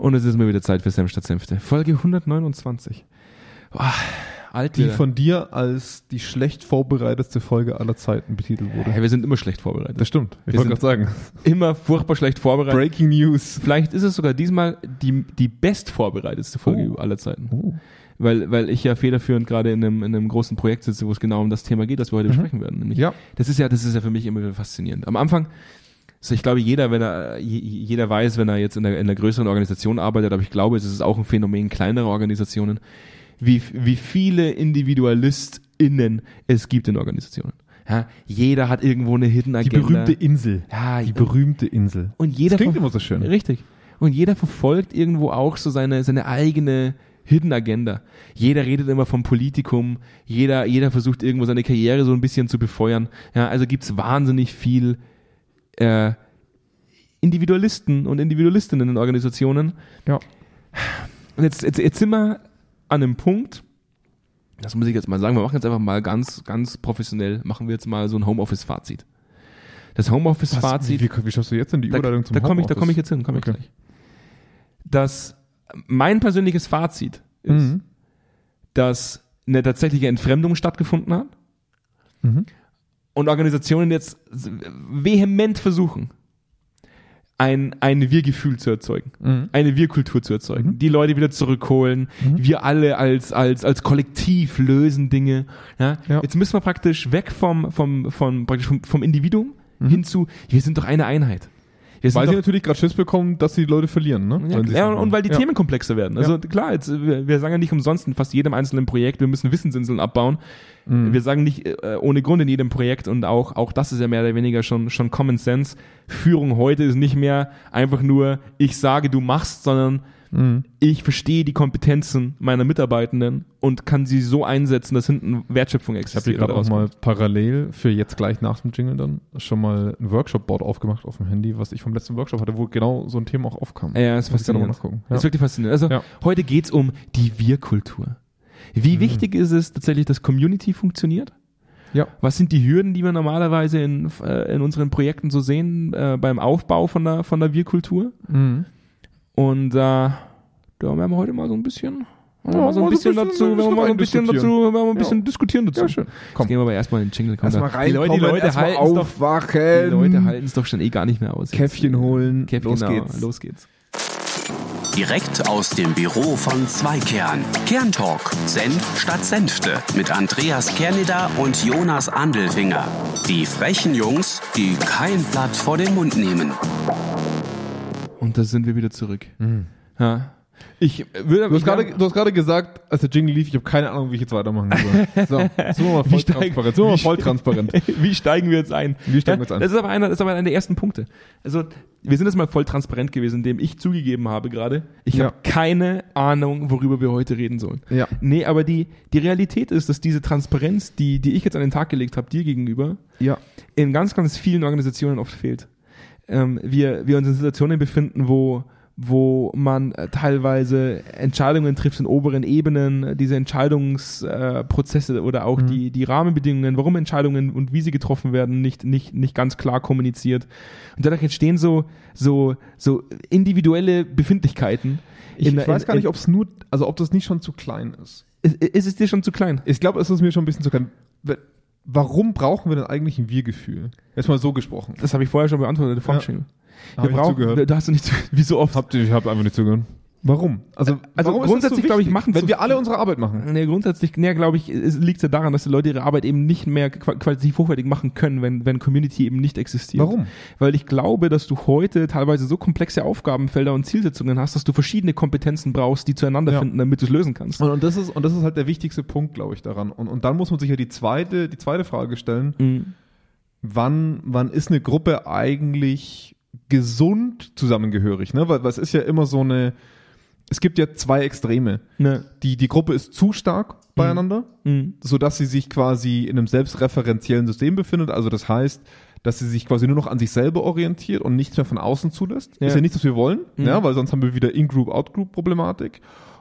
Und es ist mal wieder Zeit für Senf statt. Folge 129. Boah, alt Die wieder. von dir als die schlecht vorbereitetste Folge aller Zeiten betitelt wurde. Hey, wir sind immer schlecht vorbereitet. Das stimmt. Ich wollte gerade sagen. Immer furchtbar schlecht vorbereitet. Breaking News. Vielleicht ist es sogar diesmal die, die best vorbereitetste Folge Oh. aller Zeiten. Oh. Weil, weil ich ja federführend gerade in einem, in einem großen Projekt sitze, wo es genau um das Thema geht, das wir heute besprechen werden. Nämlich, Ja. das ist ja, das ist ja für mich immer wieder faszinierend. Am Anfang, so ich glaube, jeder, wenn er, je- jeder weiß, wenn er jetzt in einer, in einer größeren Organisation arbeitet, aber ich glaube, es ist auch ein Phänomen kleinerer Organisationen, wie, wie viele IndividualistInnen es gibt in Organisationen. Ja, jeder hat irgendwo eine Hidden Die Agenda. berühmte Insel. ja, Die berühmte Insel. und jeder Das klingt immer so schön. Richtig. Und jeder verfolgt irgendwo auch so seine, seine eigene Hidden Agenda. Jeder redet immer vom Politikum, jeder, jeder versucht irgendwo seine Karriere so ein bisschen zu befeuern. Ja, also gibt's wahnsinnig viel äh, Individualisten und Individualistinnen in Organisationen. Ja. Und jetzt, jetzt, jetzt sind wir an einem Punkt, das muss ich jetzt mal sagen, wir machen jetzt einfach mal ganz, ganz professionell, machen wir jetzt mal so ein Homeoffice-Fazit. Das Homeoffice-Fazit Wie, wie, wie schaffst du jetzt denn die da, Überleitung zum da komme ich, da Homeoffice? komme ich jetzt hin, komme Okay. ich gleich. Dass mein persönliches Fazit ist, Mhm. dass eine tatsächliche Entfremdung stattgefunden hat Mhm. Und Organisationen jetzt vehement versuchen, ein, ein Wir-Gefühl zu erzeugen, Mhm. eine Wir-Kultur zu erzeugen, Mhm. die Leute wieder zurückholen, wir alle als, als, als Kollektiv lösen Dinge. Ja? Ja. Jetzt müssen wir praktisch weg vom, vom, vom, praktisch vom, vom Individuum hin zu, wir sind doch eine Einheit. Wir Weil sie natürlich gerade Schiss bekommen, dass die Leute verlieren, ne? ja, sie ja, und weil die ja. Themen komplexer werden. Also klar, jetzt, wir, wir sagen ja nicht umsonst in fast jedem einzelnen Projekt, wir müssen Wissensinseln abbauen. Mhm. Wir sagen nicht äh, ohne Grund in jedem Projekt und auch, auch das ist ja mehr oder weniger schon, schon Common Sense. Führung heute ist nicht mehr einfach nur, ich sage, du machst, sondern Mhm. ich verstehe die Kompetenzen meiner Mitarbeitenden und kann sie so einsetzen, dass hinten Wertschöpfung Ich habe existiert. gerade auch mal parallel für jetzt gleich nach dem Jingle dann schon mal ein Workshop-Board aufgemacht auf dem Handy, was ich vom letzten Workshop hatte, wo genau so ein Thema auch aufkam. Ja, ist faszinierend. Das ist wirklich faszinierend. Also Ja. heute geht's um die Wir-Kultur. Wie Mhm. wichtig ist es tatsächlich, dass Community funktioniert? Ja. Was sind die Hürden, die wir normalerweise in, äh, in unseren Projekten so sehen äh, beim Aufbau von der, von der Wir-Kultur? Mhm. Und äh, da werden wir heute mal so ein bisschen, Ja, mal so ein mal bisschen ein dazu, bisschen- werden wir mal so ein bisschen dazu, diskutieren. werden wir mal ein bisschen Ja. diskutieren dazu. Ja, schön. Jetzt gehen wir aber erstmal in den Jingle. Komm, Erstmal da- die Leute, die Leute halten doch, aufwachen. die Leute halten es doch schon eh gar nicht mehr aus. jetzt. Käffchen holen. Käff, los genau, geht's. Los geht's. Direkt aus dem Büro von Zweikern. Kerntalk. Senf statt Senfte. Mit Andreas Kerneder und Jonas Andelfinger. Die frechen Jungs, die kein Blatt vor den Mund nehmen. Und da sind wir wieder zurück. Ja. Ich würde Du hast gerade, du hast gerade gesagt, als der Jingle lief, ich habe keine Ahnung, wie ich jetzt weitermachen soll. So, jetzt sind wir mal voll Wie transparent. Sind wir mal voll transparent. Wie steigen wir jetzt ein? Wie steigen wir jetzt ein? Das ist aber einer, das ist aber einer der ersten Punkte. Also, wir sind jetzt mal voll transparent gewesen, indem ich zugegeben habe gerade, ich Ja. habe keine Ahnung, worüber wir heute reden sollen. Ja. Nee, aber die, die Realität ist, dass diese Transparenz, die, die ich jetzt an den Tag gelegt habe, dir gegenüber, Ja. in ganz, ganz vielen Organisationen oft fehlt. Ähm, wir, wir uns in Situationen befinden, wo, wo man äh, teilweise Entscheidungen trifft in oberen Ebenen, diese Entscheidungsprozesse äh, oder auch die, die Rahmenbedingungen, warum Entscheidungen und wie sie getroffen werden, nicht, nicht, nicht ganz klar kommuniziert. Und dadurch entstehen so, so, so individuelle Befindlichkeiten. Ich, in- ich weiß in- gar nicht, ob es nur, also ob das nicht schon zu klein ist. Ist, ist es dir schon zu klein? Ich glaube, es ist mir schon ein bisschen zu klein. Warum brauchen wir denn eigentlich ein Wir-Gefühl? Jetzt mal so gesprochen. Das habe ich vorher schon beantwortet, dem Ja. Wir ich brauchen, zugehört. da hast du nicht, wie so oft. Habt ihr, ich habe einfach nicht zugehört. Warum? Also, Also warum grundsätzlich, glaube ich, machen wenn wir alle unsere Arbeit machen. Nee, grundsätzlich, nee, glaube ich, liegt es ja daran, dass die Leute ihre Arbeit eben nicht mehr qua- qualitativ hochwertig machen können, wenn, wenn Community eben nicht existiert. Warum? Weil ich glaube, dass du heute teilweise so komplexe Aufgabenfelder und Zielsetzungen hast, dass du verschiedene Kompetenzen brauchst, die zueinander Ja. finden, damit du es lösen kannst. Und, und das ist und das ist halt der wichtigste Punkt, glaube ich, daran. Und, und dann muss man sich ja die zweite die zweite Frage stellen: Mhm. Wann wann ist eine Gruppe eigentlich gesund zusammengehörig? Ne, weil, weil es ist ja immer so eine es gibt ja zwei Extreme. Ne. Die die Gruppe ist zu stark beieinander, Mhm. so dass sie sich quasi in einem selbstreferenziellen System befindet. Also das heißt, dass sie sich quasi nur noch an sich selber orientiert und nichts mehr von außen zulässt. Ja. Ist ja nichts, was wir wollen, Mhm. ja, weil sonst haben wir wieder In-Group, Out-Group-Problematik.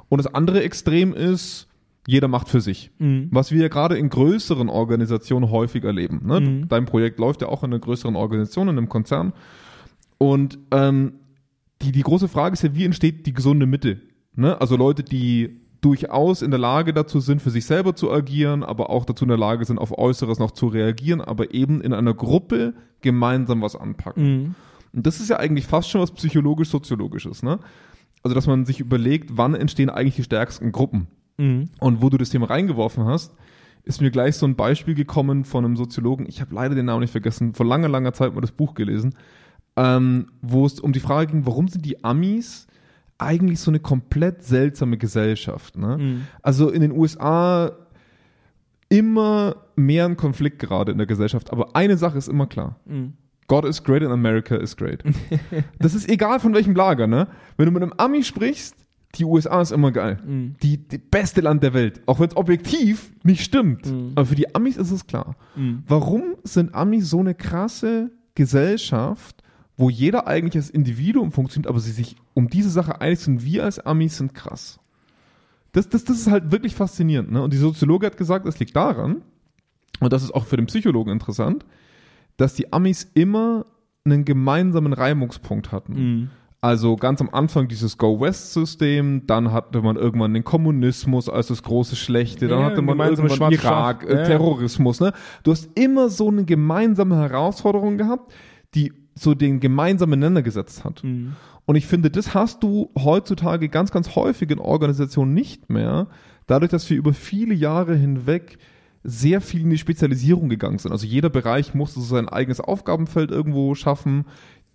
Und das andere Extrem ist, jeder macht für sich. Mhm. Was wir ja gerade in größeren Organisationen häufig erleben. Ne? Mhm. Dein Projekt läuft ja auch in einer größeren Organisation, in einem Konzern. Und ähm, die, die große Frage ist ja, wie entsteht die gesunde Mitte? Ne? Also Leute, die durchaus in der Lage dazu sind, für sich selber zu agieren, aber auch dazu in der Lage sind, auf Äußeres noch zu reagieren, aber eben in einer Gruppe gemeinsam was anpacken. Mhm. Und das ist ja eigentlich fast schon was psychologisch-soziologisches, ne? Also, dass man sich überlegt, wann entstehen eigentlich die stärksten Gruppen? Mhm. Und wo du das Thema reingeworfen hast, ist mir gleich so ein Beispiel gekommen von einem Soziologen, ich habe leider den Namen nicht vergessen, vor langer, langer Zeit mal das Buch gelesen, ähm, wo es um die Frage ging, warum sind die Amis eigentlich so eine komplett seltsame Gesellschaft? Ne? Mhm. Also in den USA immer mehr ein Konflikt gerade in der Gesellschaft, aber eine Sache ist immer klar. Mhm. God is great and America is great. das ist egal von welchem Lager, ne? Wenn du mit einem Ami sprichst, die USA ist immer geil. Mhm. Die, die beste Land der Welt. Auch wenn es objektiv nicht stimmt. Mhm. Aber für die Amis ist es klar. Mhm. Warum sind Amis so eine krasse Gesellschaft, wo jeder eigentlich als Individuum funktioniert, aber sie sich um diese Sache einig sind, wir als Amis sind krass. Das, das, das ist halt wirklich faszinierend. Ne? Und die Soziologe hat gesagt, es liegt daran, und das ist auch für den Psychologen interessant, dass die Amis immer einen gemeinsamen Reibungspunkt hatten. Mhm. Also ganz am Anfang dieses Go-West-System, dann hatte man irgendwann den Kommunismus als das große Schlechte, dann Ja, hatte man irgendwann. Irak, äh, Ja. Terrorismus. Ne? Du hast immer so eine gemeinsame Herausforderung gehabt, die so den gemeinsamen Nenner gesetzt hat. Mhm. Und ich finde, das hast du heutzutage ganz, ganz häufig in Organisationen nicht mehr, dadurch, dass wir über viele Jahre hinweg sehr viel in die Spezialisierung gegangen sind. Also jeder Bereich musste so sein eigenes Aufgabenfeld irgendwo schaffen.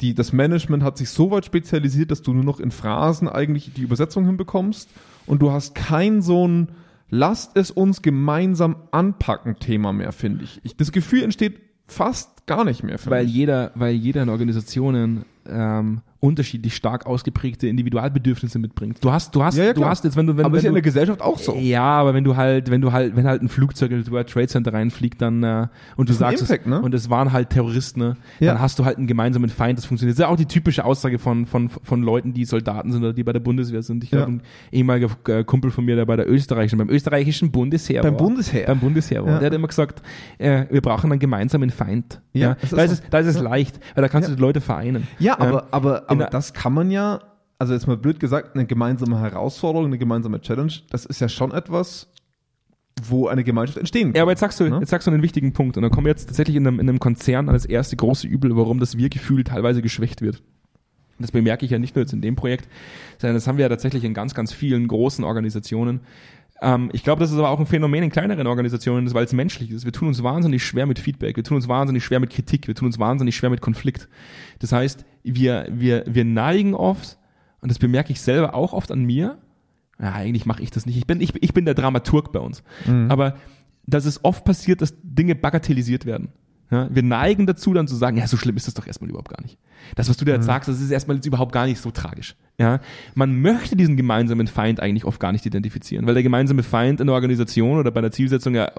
Die, das Management hat sich so weit spezialisiert, dass du nur noch in Phrasen eigentlich die Übersetzung hinbekommst und du hast kein so ein Lasst es uns gemeinsam anpacken Thema mehr, finde ich. ich. Das Gefühl entsteht fast gar nicht mehr. Weil jeder, weil jeder in Organisationen ähm, unterschiedlich stark ausgeprägte Individualbedürfnisse mitbringt. Du hast, du hast, Ja, ja, du hast jetzt, wenn du, wenn, Aber wenn ist ja in der Gesellschaft auch so. Ja, aber wenn du halt, wenn du halt, wenn halt ein Flugzeug in das World Trade Center reinfliegt, dann äh, und du sagst Impact, es, ne? und es waren halt Terroristen, ne? Ja. dann hast du halt einen gemeinsamen Feind, das funktioniert. Das ist ja auch die typische Aussage von von von Leuten, die Soldaten sind oder die bei der Bundeswehr sind. Ich glaube, ein ehemaliger äh, Kumpel von mir, der bei der österreichischen, beim österreichischen Bundesheer Beim war. Bundesheer? Beim Bundesheer war. Der hat immer gesagt, äh, wir brauchen einen gemeinsamen Feind. Ja, da, ist so. es, da ist es leicht, weil da kannst du die Leute vereinen. Ja, aber, aber, in aber das kann man ja, also jetzt mal blöd gesagt, eine gemeinsame Herausforderung, eine gemeinsame Challenge, das ist ja schon etwas, wo eine Gemeinschaft entstehen kann. Ja, aber jetzt sagst du, Ne? jetzt sagst du einen wichtigen Punkt. Und dann kommen wir jetzt tatsächlich in einem, in einem Konzern an das erste große Übel, warum das Wir-Gefühl teilweise geschwächt wird. Das bemerke ich ja nicht nur jetzt in dem Projekt, sondern das haben wir ja tatsächlich in ganz, ganz vielen großen Organisationen. Ähm, ich glaube, das ist aber auch ein Phänomen in kleineren Organisationen, weil es menschlich ist. Wir tun uns wahnsinnig schwer mit Feedback, wir tun uns wahnsinnig schwer mit Kritik, wir tun uns wahnsinnig schwer mit Konflikt. Das heißt, wir, wir, wir neigen oft, und das bemerke ich selber auch oft an mir, ja, eigentlich mache ich das nicht. Ich bin, ich, ich bin der Dramaturg bei uns. Aber dass es oft passiert, dass Dinge bagatellisiert werden. Ja, wir neigen dazu, dann zu sagen, ja, so schlimm ist das doch erstmal überhaupt gar nicht. Das, was du da jetzt sagst, das ist erstmal jetzt überhaupt gar nicht so tragisch. Ja, man möchte diesen gemeinsamen Feind eigentlich oft gar nicht identifizieren, weil der gemeinsame Feind in der Organisation oder bei der Zielsetzung ja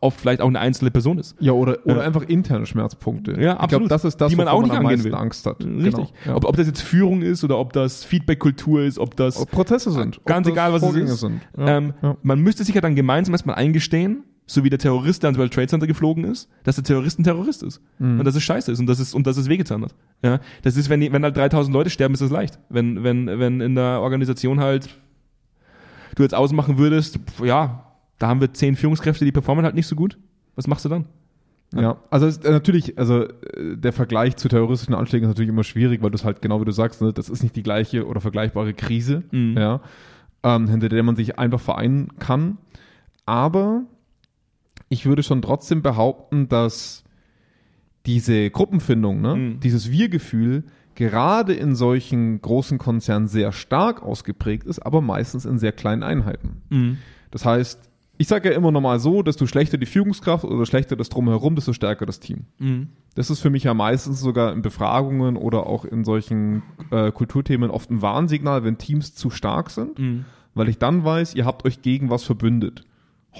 oft vielleicht auch eine einzelne Person ist. ja, oder, oder Ja. einfach interne Schmerzpunkte. Ja, Ich glaube, absolut. das ist das, Die man auch nicht am angehen meisten will. Angst hat. Richtig. Genau. Ja. Ob, ob das jetzt Führung ist oder ob das Feedback-Kultur ist, ob das Ob Prozesse sind. Ganz egal, was es ist. Ähm. Man müsste sich ja dann gemeinsam erstmal eingestehen, so wie der Terrorist, der ans World Trade Center geflogen ist, dass der Terrorist ein Terrorist ist. Mhm. Und dass es scheiße ist und dass es, und dass es wehgetan hat. Ja, das ist, wenn, wenn halt 3000 Leute sterben, ist das leicht. Wenn, wenn, wenn in der Organisation halt du jetzt ausmachen würdest, ja, da haben wir zehn Führungskräfte, die performen halt nicht so gut. Was machst du dann? Ja, also es ist, äh, natürlich, also äh, der Vergleich zu terroristischen Anschlägen ist natürlich immer schwierig, weil du es halt genau wie du sagst, ne, das ist nicht die gleiche oder vergleichbare Krise, Mhm. ja, ähm, hinter der man sich einfach vereinen kann. Aber ich würde schon trotzdem behaupten, dass diese Gruppenfindung, ne, Mhm. dieses Wir-Gefühl gerade in solchen großen Konzernen sehr stark ausgeprägt ist, aber meistens in sehr kleinen Einheiten. Das heißt, ich sage ja immer nochmal so, desto schlechter die Führungskraft oder schlechter das Drumherum, desto stärker das Team. Mhm. Das ist für mich ja meistens sogar in Befragungen oder auch in solchen äh, Kulturthemen oft ein Warnsignal, wenn Teams zu stark sind, Mhm. weil ich dann weiß, ihr habt euch gegen was verbündet.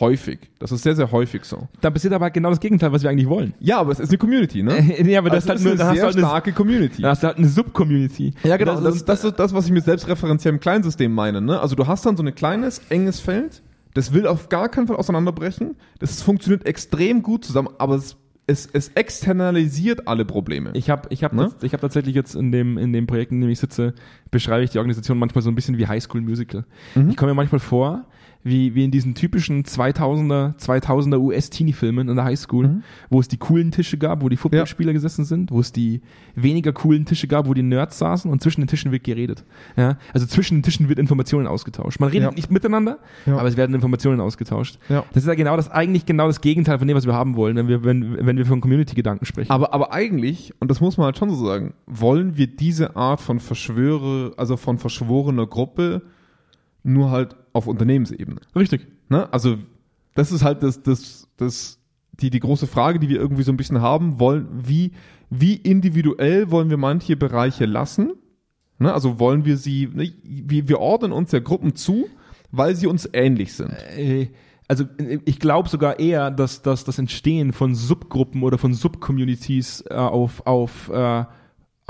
Häufig. Das ist sehr, sehr häufig so. Da passiert aber genau das Gegenteil, was wir eigentlich wollen. Ja, aber es ist eine Community, ne? nee, aber das Also ist halt ist da eine du sehr halt eine, starke Community. da hast du halt eine Sub-Community. Ja, genau. Und Das, ist, das ist das, was ich mit selbstreferenziellem Kleinsystem meine. Ne? Also du hast dann so ein kleines, enges Feld, das will auf gar keinen Fall auseinanderbrechen. Das funktioniert extrem gut zusammen, aber es es, es externalisiert alle Probleme. Ich habe ich hab, Ne? ich hab tatsächlich jetzt in dem, in dem Projekt, in dem ich sitze, beschreibe ich die Organisation manchmal so ein bisschen wie High School Musical. Mhm. Ich komme mir manchmal vor, wie, wie in diesen typischen 2000er, 2000er US-Teenie-Filmen in der High School, Mhm. wo es die coolen Tische gab, wo die Footballspieler gesessen sind, wo es die weniger coolen Tische gab, wo die Nerds saßen und zwischen den Tischen wird geredet. Ja? Also zwischen den Tischen wird Informationen ausgetauscht. Man redet Ja. nicht miteinander, Ja. aber es werden Informationen ausgetauscht. Ja. Das ist ja genau das, eigentlich genau das Gegenteil von dem, was wir haben wollen, wenn wir, wenn, wenn wir von Community-Gedanken sprechen. Aber, aber eigentlich, und das muss man halt schon so sagen, wollen wir diese Art von Verschwöre, also von verschworener Gruppe nur halt auf Unternehmensebene. Richtig. Ne? Also das ist halt das, das, das, die, die große Frage, die wir irgendwie so ein bisschen haben wollen, wie, wie individuell wollen wir manche Bereiche lassen? Ne? Also wollen wir sie, ne? wir, wir ordnen uns ja Gruppen zu, weil sie uns ähnlich sind. Äh, also ich glaube sogar eher, dass, dass das Entstehen von Subgruppen oder von Subcommunities äh, auf, auf, äh,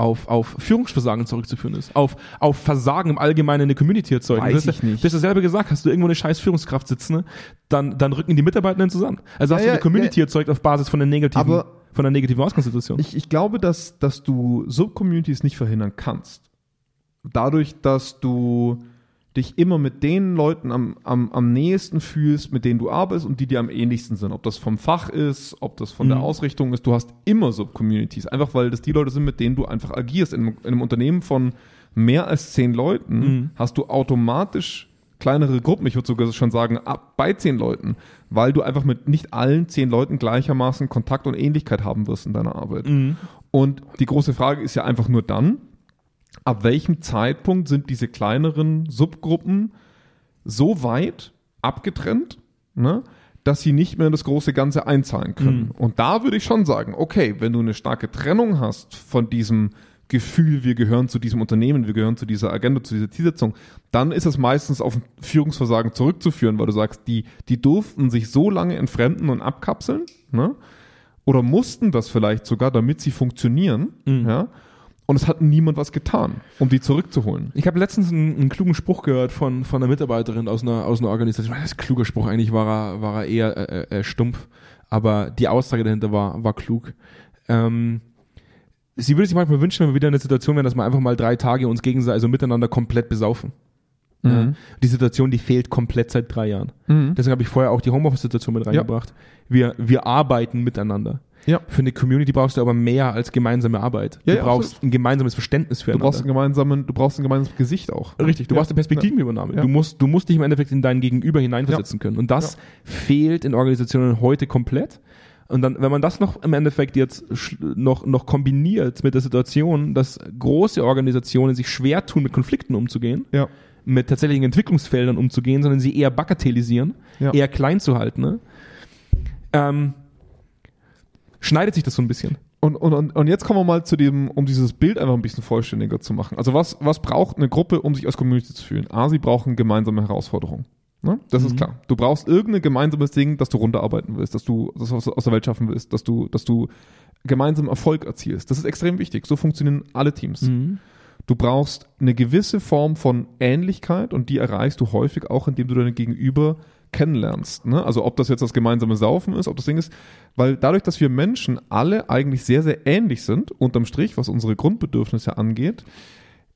auf, auf Führungsversagen zurückzuführen ist. Auf, auf Versagen im Allgemeinen in der Community erzeugen. Weiß du hast, ich nicht. Du hast ja selber gesagt, hast du irgendwo eine scheiß Führungskraft sitzen, ne? dann, dann rücken die Mitarbeitenden zusammen. Also hast Ja, du eine Community ja. erzeugt auf Basis von der negativen, von der negativen Ausgangssituation. Ich, ich glaube, dass, dass du Subcommunities nicht verhindern kannst. Dadurch, dass du dich immer mit den Leuten am, am, am nächsten fühlst, mit denen du arbeitest und die dir am ähnlichsten sind. Ob das vom Fach ist, ob das von der Mhm. Ausrichtung ist. Du hast immer Subcommunities. Einfach weil das die Leute sind, mit denen du einfach agierst. In einem, in einem Unternehmen von mehr als zehn Leuten Mhm. hast du automatisch kleinere Gruppen. Ich würde sogar schon sagen, ab bei zehn Leuten, weil du einfach mit nicht allen zehn Leuten gleichermaßen Kontakt und Ähnlichkeit haben wirst in deiner Arbeit. Mhm. Und die große Frage ist ja einfach nur dann, ab welchem Zeitpunkt sind diese kleineren Subgruppen so weit abgetrennt, ne, dass sie nicht mehr in das große Ganze einzahlen können. Mhm. Und da würde ich schon sagen, okay, wenn du eine starke Trennung hast von diesem Gefühl, wir gehören zu diesem Unternehmen, wir gehören zu dieser Agenda, zu dieser Zielsetzung, dann ist es meistens auf ein Führungsversagen zurückzuführen, weil du sagst, die, die durften sich so lange entfremden und abkapseln, ne? oder mussten das vielleicht sogar, damit sie funktionieren, Mhm. ja, und es hat niemand was getan, um die zurückzuholen. Ich habe letztens einen, einen klugen Spruch gehört von, von einer Mitarbeiterin aus einer, aus einer Organisation. Das ist ein kluger Spruch, eigentlich war er, war er eher äh, äh, stumpf, aber die Aussage dahinter war, war klug. Ähm, sie würde sich manchmal wünschen, wenn wir wieder in der Situation wären, dass wir einfach mal drei Tage uns gegenseitig, also miteinander komplett besaufen. Ja. Mhm. Die Situation, die fehlt komplett seit drei Jahren. Mhm. Deswegen habe ich vorher auch die Homeoffice-Situation mit reingebracht. Wir, wir arbeiten miteinander. Ja. Für eine Community brauchst du aber mehr als gemeinsame Arbeit. Ja, du ja, brauchst absolut. ein gemeinsames Verständnis Du füreinander. brauchst einen gemeinsamen, du brauchst ein gemeinsames Gesicht auch. Richtig, du brauchst eine Perspektivenübernahme. Du musst, du musst dich im Endeffekt in dein Gegenüber hineinversetzen können. Und das fehlt in Organisationen heute komplett. Und dann, wenn man das noch im Endeffekt jetzt noch, noch kombiniert mit der Situation, dass große Organisationen sich schwer tun, mit Konflikten umzugehen, Ja. mit tatsächlichen Entwicklungsfeldern umzugehen, sondern sie eher bagatellisieren, Ja. eher klein zu halten, ne? ähm, schneidet sich das so ein bisschen. Und, und, und, jetzt kommen wir mal zu dem, um dieses Bild einfach ein bisschen vollständiger zu machen. Also was, was braucht eine Gruppe, um sich als Community zu fühlen? A, sie brauchen gemeinsame Herausforderungen. Ne? Das ist Mhm. klar. Du brauchst irgendein gemeinsames Ding, das du runterarbeiten willst, dass du das aus, aus der Welt schaffen willst, dass du, dass du gemeinsam Erfolg erzielst. Das ist extrem wichtig. So funktionieren alle Teams. Du brauchst eine gewisse Form von Ähnlichkeit und die erreichst du häufig auch, indem du deine Gegenüber kennenlernst. Ne? Also ob das jetzt das gemeinsame Saufen ist, ob das Ding ist, weil dadurch, dass wir Menschen alle eigentlich sehr, sehr ähnlich sind, unterm Strich, was unsere Grundbedürfnisse angeht,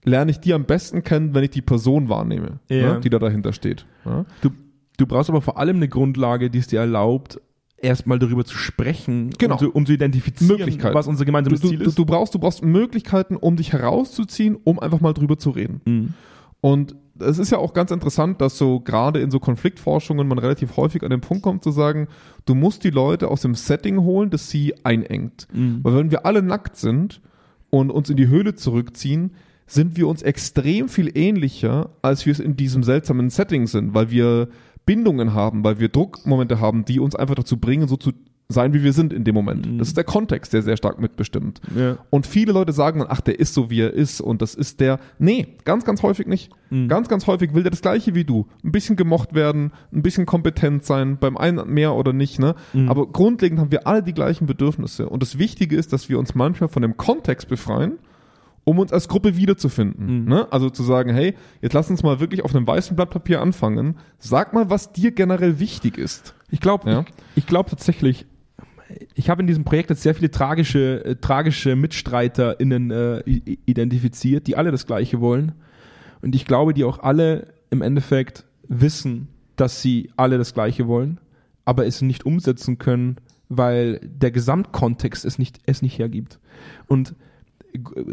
lerne ich die am besten kennen, wenn ich die Person wahrnehme, Ja. ne? die da dahinter steht. Ja? Du, du brauchst aber vor allem eine Grundlage, die es dir erlaubt, erstmal darüber zu sprechen, Genau. um, zu, um zu identifizieren, was unser gemeinsames du, Ziel du, ist. du, brauchst, du brauchst Möglichkeiten, um dich herauszuziehen, um einfach mal drüber zu reden. Mhm. Und es ist ja auch ganz interessant, dass so gerade in so Konfliktforschungen man relativ häufig an den Punkt kommt zu sagen, du musst die Leute aus dem Setting holen, das sie einengt. Mhm. Weil wenn wir alle nackt sind und uns in die Höhle zurückziehen, sind wir uns extrem viel ähnlicher, als wir es in diesem seltsamen Setting sind, weil wir Bindungen haben, weil wir Druckmomente haben, die uns einfach dazu bringen, so zu sein, wie wir sind in dem Moment. Mhm. Das ist der Kontext, der sehr stark mitbestimmt. Ja. Und viele Leute sagen dann, ach, der ist so, wie er ist und das ist der. Nee, ganz, ganz häufig nicht. Mhm. Ganz, ganz häufig will der das Gleiche wie du. Ein bisschen gemocht werden, ein bisschen kompetent sein, beim einen mehr oder nicht, ne? Mhm. Aber grundlegend haben wir alle die gleichen Bedürfnisse. Und das Wichtige ist, dass wir uns manchmal von dem Kontext befreien, um uns als Gruppe wiederzufinden. Mhm. Ne? Also zu sagen, hey, jetzt lass uns mal wirklich auf einem weißen Blatt Papier anfangen. Sag mal, was dir generell wichtig ist. Ich glaube Ja. ich, ich glaub tatsächlich, ich habe in diesem Projekt jetzt sehr viele tragische, äh, tragische MitstreiterInnen äh, identifiziert, die alle das Gleiche wollen. Und ich glaube, die auch alle im Endeffekt wissen, dass sie alle das Gleiche wollen, aber es nicht umsetzen können, weil der Gesamtkontext es nicht, es nicht hergibt. Und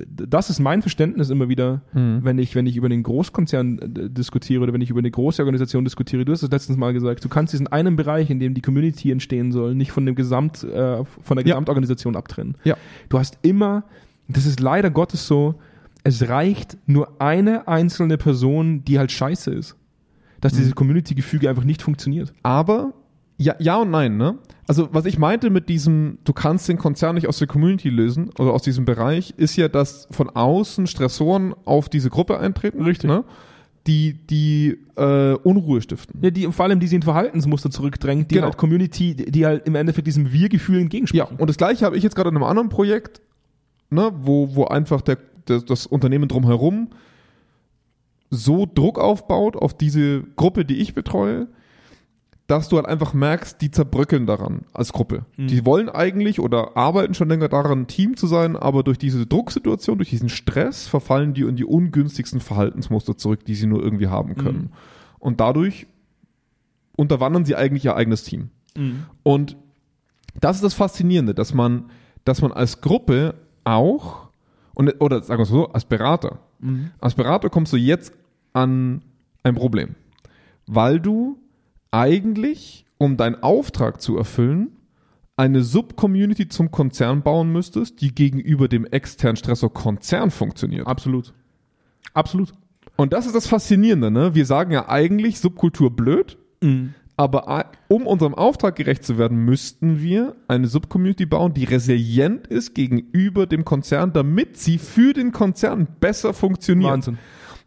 das ist mein Verständnis immer wieder, wenn ich, wenn ich über den Großkonzern äh, diskutiere oder wenn ich über eine große Organisation diskutiere. Du hast es letztens mal gesagt, du kannst diesen einen Bereich, in dem die Community entstehen soll, nicht von dem Gesamt, äh, von der Ja. Gesamtorganisation abtrennen. Ja. Du hast immer, das ist leider Gottes so, es reicht nur eine einzelne Person, die halt scheiße ist. Dass Mhm. dieses Community-Gefüge einfach nicht funktioniert. Aber ja, ja und nein, ne? Also was ich meinte mit diesem, du kannst den Konzern nicht aus der Community lösen oder aus diesem Bereich, ist ja, dass von außen Stressoren auf diese Gruppe eintreten, Richtig. ne? die die äh, Unruhe stiften. Ja, die, vor allem, die sie in Verhaltensmuster zurückdrängt, die Genau. halt Community, die halt im Endeffekt diesem Wir-Gefühl Ja, entgegensprechen. und das gleiche habe ich jetzt gerade in einem anderen Projekt, ne, wo, wo einfach der, der, das Unternehmen drumherum so Druck aufbaut auf diese Gruppe, die ich betreue, dass du halt einfach merkst, die zerbröckeln daran als Gruppe. Mhm. Die wollen eigentlich oder arbeiten schon länger daran, ein Team zu sein, aber durch diese Drucksituation, durch diesen Stress verfallen die in die ungünstigsten Verhaltensmuster zurück, die sie nur irgendwie haben können. Mhm. Und dadurch unterwandern sie eigentlich ihr eigenes Team. Mhm. Und das ist das Faszinierende, dass man, dass man als Gruppe auch, und, oder sagen wir es so, als Berater, Mhm. als Berater kommst du jetzt an ein Problem. Weil du eigentlich, um deinen Auftrag zu erfüllen, eine Subcommunity zum Konzern bauen müsstest, die gegenüber dem externen Stressor Konzern funktioniert. Absolut. Absolut. Und das ist das Faszinierende, ne? Wir sagen ja eigentlich Subkultur blöd, aber a- um unserem Auftrag gerecht zu werden, müssten wir eine Subcommunity bauen, die resilient ist gegenüber dem Konzern, damit sie für den Konzern besser funktioniert. Wahnsinn.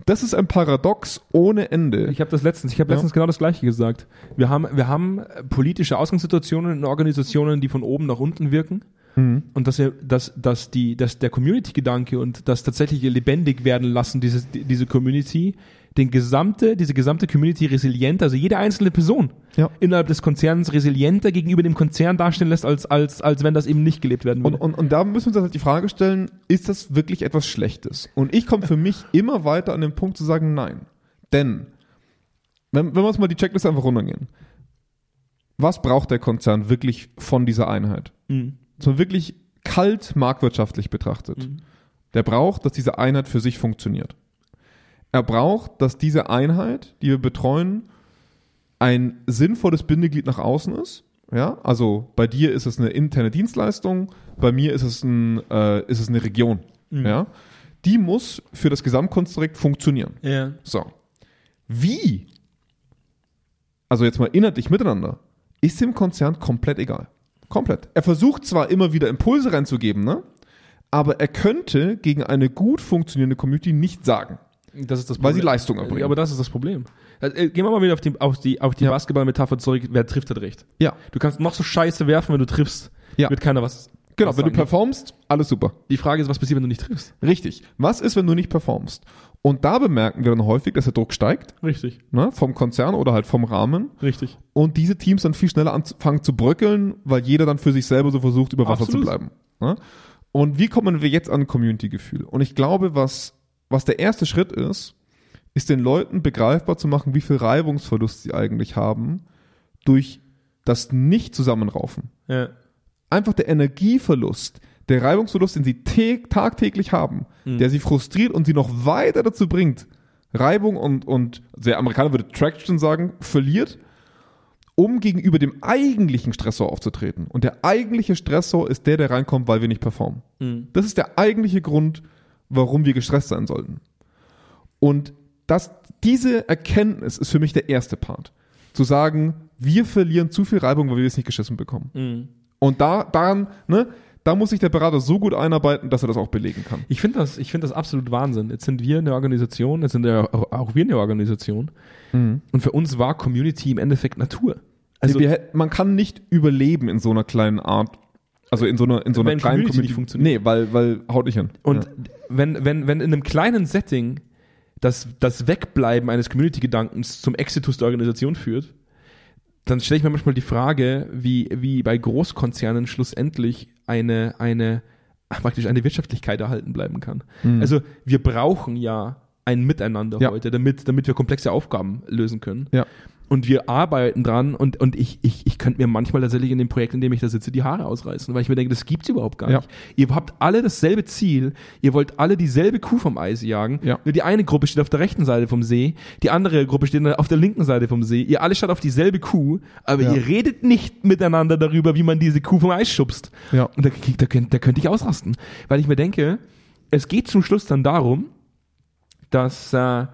Das ist ein Paradox ohne Ende. Ich habe das letztens, ich habe Ja. letztens genau das Gleiche gesagt. Wir haben, wir haben politische Ausgangssituationen in Organisationen, die von oben nach unten wirken. Mhm. Und dass, wir, dass, dass, die, dass der Community-Gedanke und das tatsächliche lebendig werden lassen, dieses, die- diese Community, den gesamte, diese gesamte Community resilient, also jede einzelne Person Ja. innerhalb des Konzerns resilienter gegenüber dem Konzern darstellen lässt, als, als, als wenn das eben nicht gelebt werden Und, würde. und, und da müssen wir uns halt die Frage stellen, ist das wirklich etwas Schlechtes? Und ich komme für mich immer weiter an den Punkt zu sagen, nein. Denn, wenn, wenn wir uns mal die Checkliste einfach runtergehen, was braucht der Konzern wirklich von dieser Einheit? Mhm. So wirklich kalt marktwirtschaftlich betrachtet. Mhm. Der braucht, dass diese Einheit für sich funktioniert. Er braucht, dass diese Einheit, die wir betreuen, ein sinnvolles Bindeglied nach außen ist. Ja, also bei dir ist es eine interne Dienstleistung, bei mir ist es, ein, äh, ist es eine Region. Mhm. Ja, die muss für das Gesamtkonstrukt funktionieren. Ja. So. Wie? Also jetzt mal inhaltlich miteinander. Ist dem Konzern komplett egal. Komplett. Er versucht zwar immer wieder Impulse reinzugeben, ne? Aber er könnte gegen eine gut funktionierende Community nicht sagen. Das ist das Weil sie Problem. Leistung erbringen. Ja, aber das ist das Problem. Also, äh, gehen wir mal wieder auf die, auf die, auf die Ja. Basketball-Metapher zurück. Wer trifft, hat recht. Ja. Du kannst noch so scheiße werfen, wenn du triffst, Ja. wird keiner was. Genau, was wenn du performst, alles super. Die Frage ist, was passiert, wenn du nicht triffst? Richtig. Was ist, wenn du nicht performst? Und da bemerken wir dann häufig, dass der Druck steigt, Richtig, ne? vom Konzern oder halt vom Rahmen. richtig. und diese Teams dann viel schneller anfangen zu bröckeln, weil jeder dann für sich selber so versucht, über Wasser Absolut. zu bleiben. Ne? Und wie kommen wir jetzt an Community-Gefühl? Und ich glaube, was, was der erste Schritt ist, ist den Leuten begreifbar zu machen, wie viel Reibungsverlust sie eigentlich haben durch das Nicht-Zusammenraufen. Ja. Einfach der Energieverlust, der Reibungsverlust, den sie tä- tagtäglich haben, Mhm. der sie frustriert und sie noch weiter dazu bringt, Reibung und, und der Amerikaner würde Traction sagen, verliert, um gegenüber dem eigentlichen Stressor aufzutreten. Und der eigentliche Stressor ist der, der reinkommt, weil wir nicht performen. Mhm. Das ist der eigentliche Grund, warum wir gestresst sein sollten. Und das, diese Erkenntnis ist für mich der erste Part. Zu sagen, wir verlieren zu viel Reibung, weil wir es nicht geschissen bekommen. Mhm. Und da, daran, ne, da muss sich der Berater so gut einarbeiten, dass er das auch belegen kann. Ich finde das, ich finde das absolut Wahnsinn. Jetzt sind wir eine Organisation, jetzt sind ja auch auch wir eine Organisation. Und für uns war Community im Endeffekt Natur. Also wir, man kann nicht überleben in so einer kleinen Art, also in so einer, in so einer kleinen Community nicht funktioniert. Nee, weil, weil, haut nicht hin. Und ja. wenn, wenn, wenn in einem kleinen Setting das, das Wegbleiben eines Community-Gedankens zum Exitus der Organisation führt, dann stelle ich mir manchmal die Frage, wie, wie bei Großkonzernen schlussendlich eine, eine, praktisch eine Wirtschaftlichkeit erhalten bleiben kann. Mhm. Also wir brauchen ja ein Miteinander Ja. heute, damit, damit wir komplexe Aufgaben lösen können. Ja. Und wir arbeiten dran und, und ich, ich, ich könnte mir manchmal tatsächlich in dem Projekt, in dem ich da sitze, die Haare ausreißen, weil ich mir denke, das gibt's überhaupt gar Ja. nicht. Ihr habt alle dasselbe Ziel, ihr wollt alle dieselbe Kuh vom Eis jagen. Ja. Nur die eine Gruppe steht auf der rechten Seite vom See, die andere Gruppe steht auf der linken Seite vom See. Ihr alle schaut auf dieselbe Kuh, aber Ja. ihr redet nicht miteinander darüber, wie man diese Kuh vom Eis schubst. Ja. Und da, da, da könnte ich ausrasten. Weil ich mir denke, es geht zum Schluss dann darum, dass äh,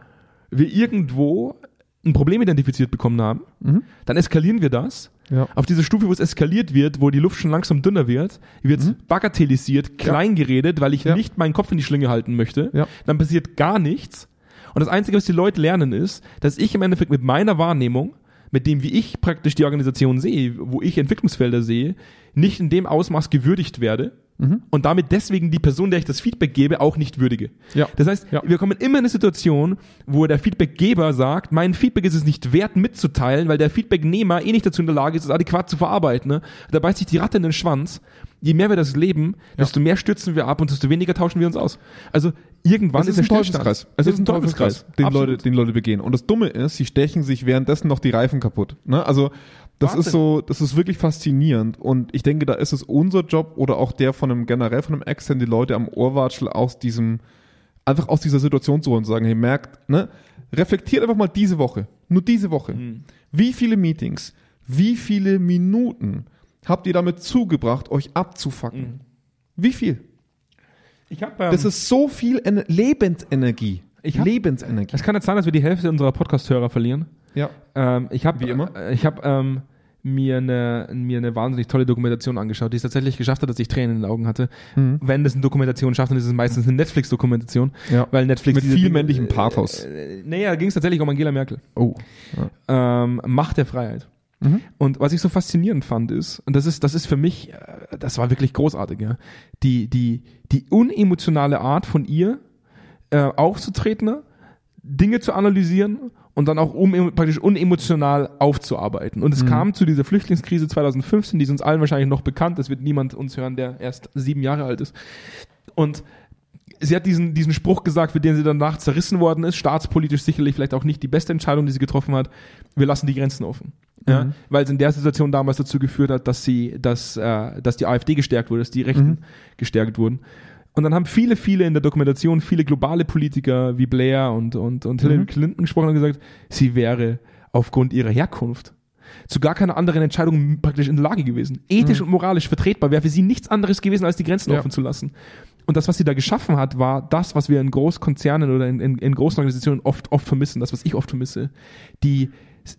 wir irgendwo ein Problem identifiziert bekommen haben. Mhm. Dann eskalieren wir das. Ja. Auf diese Stufe, wo es eskaliert wird, wo die Luft schon langsam dünner wird, wird bagatellisiert, klein geredet, weil ich Mhm. Nicht meinen Kopf in die Schlinge halten möchte. Dann passiert gar nichts. Und das Einzige, was die Leute lernen, ist, dass ich im Endeffekt mit meiner Wahrnehmung, mit dem, wie ich praktisch die Organisation sehe, wo ich Entwicklungsfelder sehe, nicht in dem Ausmaß gewürdigt werde Mhm. und damit deswegen die Person, der ich das Feedback gebe, auch nicht würdige. Ja. Das heißt, Ja. wir kommen immer in eine Situation, wo der Feedbackgeber sagt, mein Feedback ist es nicht wert mitzuteilen, weil der Feedbacknehmer eh nicht dazu in der Lage ist, es adäquat zu verarbeiten. Ne? Da beißt sich die Ratte in den Schwanz. Je mehr wir das leben, desto mehr stürzen wir ab und desto weniger tauschen wir uns aus. Also irgendwann Es ist, ist ein. Teufelskreis. Es ist ein Teufelskreis. den Absolut. Leute, den Leute begehen. Und das Dumme ist, sie stechen sich währenddessen noch die Reifen kaputt. Ne? Also das Wahnsinn. ist so, das ist wirklich faszinierend. Und ich denke, da ist es unser Job oder auch der von einem generell von einem Extern, die Leute am Ohrwatschel aus diesem, einfach aus dieser Situation zu holen und sagen, hey, merkt, ne, reflektiert einfach mal diese Woche, nur diese Woche. Mhm. Wie viele Meetings, wie viele Minuten habt ihr damit zugebracht, euch abzufacken? Mhm. Wie viel? Ich hab, ähm, Das ist so viel Ener Lebensenergie. Ich hab- Lebensenergie. es kann jetzt sein, dass wir die Hälfte unserer Podcast-Hörer verlieren. Ja. Ähm, ich habe Wie immer. äh, Ich habe ähm, mir eine mir eine wahnsinnig tolle Dokumentation angeschaut, die es tatsächlich geschafft hat, dass ich Tränen in den Augen hatte. Mhm. Wenn das eine Dokumentation schafft, dann ist es meistens eine Netflix-Dokumentation, Ja. weil Netflix Mit viel männlichem Pathos. Äh, naja, da ging es tatsächlich um Angela Merkel. Oh. Ähm, Macht der Freiheit. Mhm. Und was ich so faszinierend fand ist, und das ist, das ist für mich, äh, das war wirklich großartig, ja, die, die, die unemotionale Art von ihr äh, aufzutreten, Dinge zu analysieren und dann auch um, praktisch unemotional aufzuarbeiten. Und es kam zu dieser Flüchtlingskrise 2015, die ist uns allen wahrscheinlich noch bekannt, das wird niemand uns hören, der erst sieben Jahre alt ist. Und sie hat diesen, diesen Spruch gesagt, für den sie danach zerrissen worden ist, staatspolitisch sicherlich vielleicht auch nicht die beste Entscheidung, die sie getroffen hat. Wir lassen die Grenzen offen. Ja, Mhm. weil es in der Situation damals dazu geführt hat, dass sie, dass, äh, dass die AfD gestärkt wurde, dass die Rechten Mhm. gestärkt wurden. Und dann haben viele, viele in der Dokumentation, viele globale Politiker wie Blair und, und, und Hillary Mhm. Clinton gesprochen und gesagt, sie wäre aufgrund ihrer Herkunft zu gar keiner anderen Entscheidung praktisch in der Lage gewesen. Ethisch und moralisch vertretbar wäre für sie nichts anderes gewesen, als die Grenzen Mhm. Ja. offen zu lassen. Und das, was sie da geschaffen hat, war das, was wir in Großkonzernen oder in, in, in großen Organisationen oft, oft vermissen, das, was ich oft vermisse. Die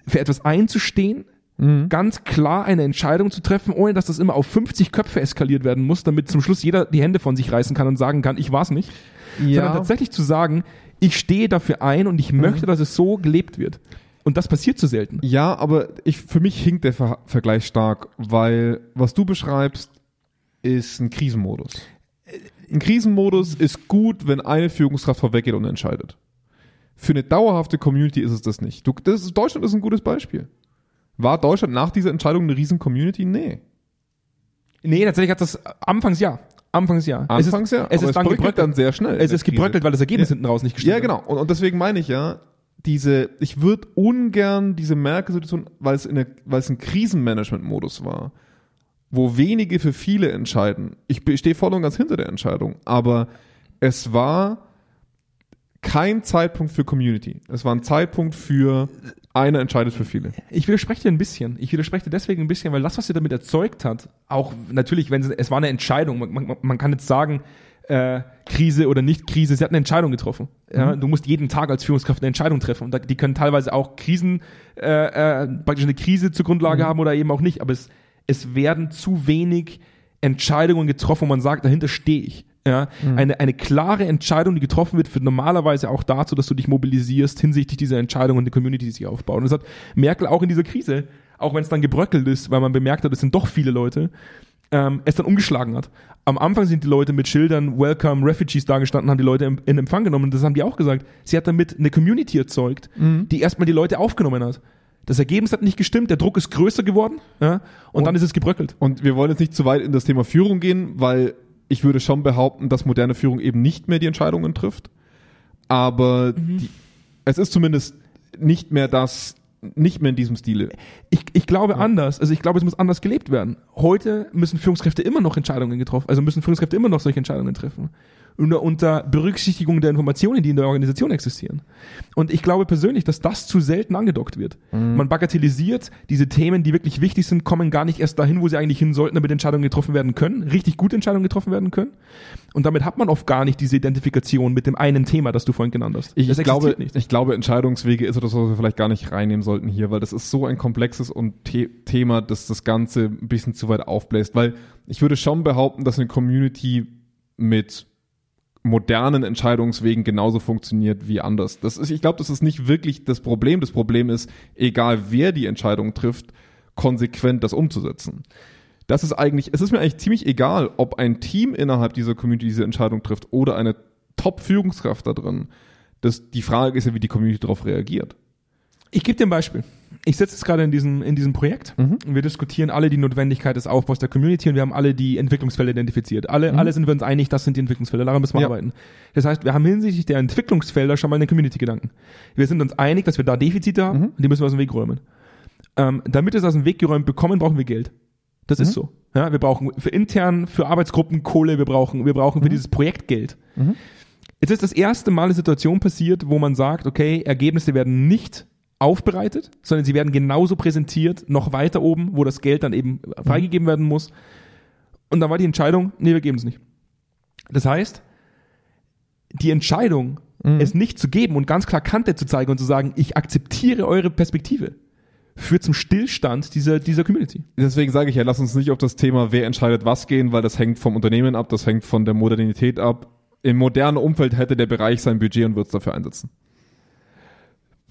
für etwas einzustehen, Mhm. ganz klar eine Entscheidung zu treffen, ohne dass das immer auf 50 Köpfe eskaliert werden muss, damit zum Schluss jeder die Hände von sich reißen kann und sagen kann, ich war's nicht. Sondern tatsächlich zu sagen, ich stehe dafür ein und ich Mhm. möchte, dass es so gelebt wird. Und das passiert zu selten. Ja, aber ich, für mich hinkt der Ver Vergleich stark, weil was du beschreibst, ist ein Krisenmodus. Ein Krisenmodus ist gut, wenn eine Führungskraft vorweggeht und entscheidet. Für eine dauerhafte Community ist es das nicht. Du, das ist, Deutschland ist ein gutes Beispiel. War Deutschland nach dieser Entscheidung eine riesen Community? Nee. Nee, tatsächlich hat das anfangs ja. Anfangs ja. Anfangs es ist, ja, Es ist dann bröckelt gebröckelt. dann sehr schnell. Es ist gebröckelt, weil das Ergebnis Ja. hinten raus nicht gestimmt Ja, hat. genau. Und, und deswegen meine ich ja, diese, ich würde ungern diese Merkel-Situation, weil es in der, weil es ein Krisenmanagement-Modus war, wo wenige für viele entscheiden. Ich stehe voll und ganz hinter der Entscheidung, aber es war kein Zeitpunkt für Community. Es war ein Zeitpunkt für einer entscheidet für viele. Ich widerspreche dir ein bisschen. Ich widerspreche dir deswegen ein bisschen, weil das, was sie damit erzeugt hat, auch natürlich, wenn sie, es war eine Entscheidung. Man, man, man kann jetzt sagen, äh, Krise oder nicht Krise, sie hat eine Entscheidung getroffen. Ja, du musst jeden Tag als Führungskraft eine Entscheidung treffen. Und da, die können teilweise auch Krisen, äh, äh, praktisch eine Krise zur Grundlage haben oder eben auch nicht. Aber es, es werden zu wenig Entscheidungen getroffen, wo man sagt, dahinter stehe ich. Ja, eine, eine klare Entscheidung, die getroffen wird, führt normalerweise auch dazu, dass du dich mobilisierst hinsichtlich dieser Entscheidung und der Community, die sich aufbaut. Und das hat Merkel auch in dieser Krise, auch wenn es dann gebröckelt ist, weil man bemerkt hat, es sind doch viele Leute, ähm, es dann umgeschlagen hat. Am Anfang sind die Leute mit Schildern Welcome Refugees dagestanden, haben die Leute in, in Empfang genommen. Und das haben die auch gesagt. Sie hat damit eine Community erzeugt, die erstmal die Leute aufgenommen hat. Das Ergebnis hat nicht gestimmt, der Druck ist größer geworden ja, und, Und- dann ist es gebröckelt. Und wir wollen jetzt nicht zu weit in das Thema Führung gehen, weil ich würde schon behaupten, dass moderne Führung eben nicht mehr die Entscheidungen trifft. Aber die, es ist zumindest nicht mehr das, nicht mehr in diesem Stile. Ich, ich glaube anders, also ich glaube, es muss anders gelebt werden. Heute müssen Führungskräfte immer noch Entscheidungen getroffen, also müssen Führungskräfte immer noch solche Entscheidungen treffen. Unter, unter Berücksichtigung der Informationen, die in der Organisation existieren. Und ich glaube persönlich, dass das zu selten angedockt wird. Man bagatellisiert diese Themen, die wirklich wichtig sind, kommen gar nicht erst dahin, wo sie eigentlich hin sollten, damit Entscheidungen getroffen werden können, richtig gute Entscheidungen getroffen werden können. Und damit hat man oft gar nicht diese Identifikation mit dem einen Thema, das du vorhin genannt hast. Ich, ich glaube, nicht. ich glaube, Entscheidungswege ist etwas, was wir vielleicht gar nicht reinnehmen sollten hier, weil das ist so ein komplexes und The Thema, dass das Ganze ein bisschen zu weit aufbläst. Weil ich würde schon behaupten, dass eine Community mit modernen Entscheidungswegen genauso funktioniert wie anders. Das ist, ich glaube, das ist nicht wirklich das Problem. Das Problem ist, egal wer die Entscheidung trifft, konsequent das umzusetzen. Das ist eigentlich, es ist mir eigentlich ziemlich egal, ob ein Team innerhalb dieser Community diese Entscheidung trifft oder eine Top-Führungskraft da drin. Das, die Frage ist ja, wie die Community darauf reagiert. Ich gebe dir ein Beispiel. Ich sitze jetzt gerade in diesem, in diesem Projekt Mhm. und wir diskutieren alle die Notwendigkeit des Aufbaus der Community und wir haben alle die Entwicklungsfelder identifiziert. Alle, alle sind wir uns einig, das sind die Entwicklungsfelder, daran müssen wir Mhm. Ja. arbeiten. Das heißt, wir haben hinsichtlich der Entwicklungsfelder schon mal einen Community-Gedanken. Wir sind uns einig, dass wir da Defizite haben Mhm. und die müssen wir aus dem Weg räumen. Ähm, damit wir es aus dem Weg geräumt bekommen, brauchen wir Geld. Das ist Mhm. so. Ja, wir brauchen für intern, für Arbeitsgruppen Kohle, wir brauchen, wir brauchen Mhm. für dieses Projekt Geld. Jetzt ist das erste Mal eine Situation passiert, wo man sagt, okay, Ergebnisse werden nicht aufbereitet, sondern sie werden genauso präsentiert, noch weiter oben, wo das Geld dann eben freigegeben werden muss. Und dann war die Entscheidung, nee, wir geben es nicht. Das heißt, die Entscheidung, es nicht zu geben und ganz klar Kante zu zeigen und zu sagen, ich akzeptiere eure Perspektive, führt zum Stillstand dieser, dieser Community. Deswegen sage ich ja, lass uns nicht auf das Thema, wer entscheidet was gehen, weil das hängt vom Unternehmen ab, das hängt von der Modernität ab. Im modernen Umfeld hätte der Bereich sein Budget und würde es dafür einsetzen.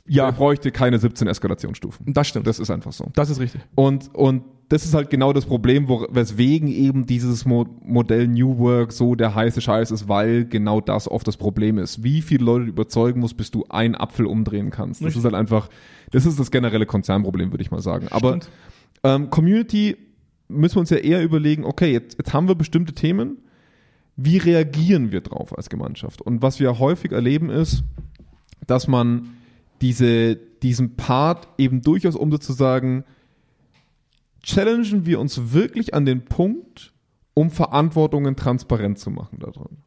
Ja, Er bräuchte keine 17 Eskalationsstufen. das stimmt. Das ist einfach so. Das ist richtig. Und, und das ist halt genau das Problem, wo, weswegen eben dieses Mo Modell New Work so der heiße Scheiß ist, weil genau das oft das Problem ist. Wie viele Leute überzeugen musst, bis du einen Apfel umdrehen kannst. Das Richtig. ist halt einfach, das ist das generelle Konzernproblem, würde ich mal sagen. Aber ähm, Community müssen wir uns ja eher überlegen, okay, jetzt, jetzt haben wir bestimmte Themen, wie reagieren wir drauf als Gemeinschaft? Und was wir häufig erleben ist, dass man diese, diesen Part eben durchaus umsetzt zu sagen, challengen wir uns wirklich an den Punkt, um Verantwortungen transparent zu machen da drin.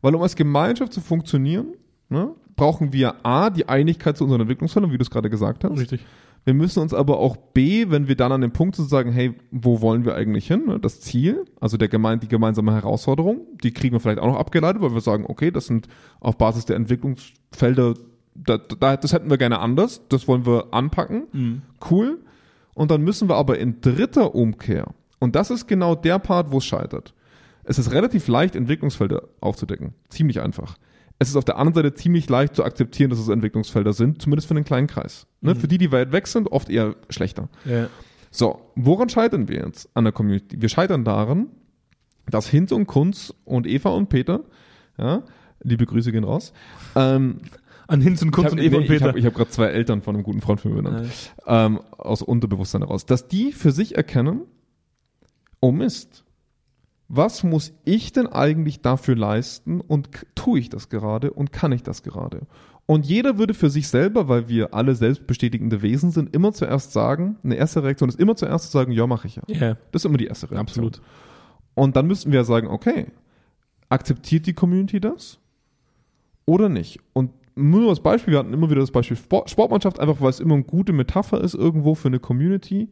Weil um als Gemeinschaft zu funktionieren, ne, brauchen wir A, die Einigkeit zu unseren Entwicklungsfeldern, wie du es gerade gesagt hast. Richtig. Wir müssen uns aber auch B, wenn wir dann an dem Punkt sind, sagen, hey, wo wollen wir eigentlich hin? ne? Das Ziel, also der gemein, die gemeinsame Herausforderung, die kriegen wir vielleicht auch noch abgeleitet, weil wir sagen, okay, das sind auf Basis der Entwicklungsfelder, da, da, das hätten wir gerne anders, das wollen wir anpacken. Cool. Und dann müssen wir aber in dritter Umkehr, und das ist genau der Part, wo es scheitert. Es ist relativ leicht, Entwicklungsfelder aufzudecken. Ziemlich einfach. Es ist auf der anderen Seite ziemlich leicht zu akzeptieren, dass es Entwicklungsfelder sind, zumindest für den kleinen Kreis. Ne? Für die, die weit weg sind, oft eher schlechter. Ja. So, woran scheitern wir jetzt an der Community? Wir scheitern daran, dass Hinz und Kunz und Eva und Peter, ja, liebe Grüße gehen raus, ähm, An Hinz und ich und Eva nee, und Peter. Ich habe hab gerade zwei Eltern von einem guten Freund von mir benannt. Ähm, aus Unterbewusstsein heraus. Dass die für sich erkennen, oh Mist, was muss ich denn eigentlich dafür leisten und tue ich das gerade und kann ich das gerade? Und jeder würde für sich selber, weil wir alle selbstbestätigende Wesen sind, immer zuerst sagen, eine erste Reaktion ist immer zuerst zu sagen, ja, mache ich ja. Ja, Das ist immer die erste Reaktion. absolut. Und dann müssten wir sagen, okay, akzeptiert die Community das oder nicht? Und nur als Beispiel, wir hatten immer wieder das Beispiel Sport, Sportmannschaft, einfach weil es immer eine gute Metapher ist irgendwo für eine Community,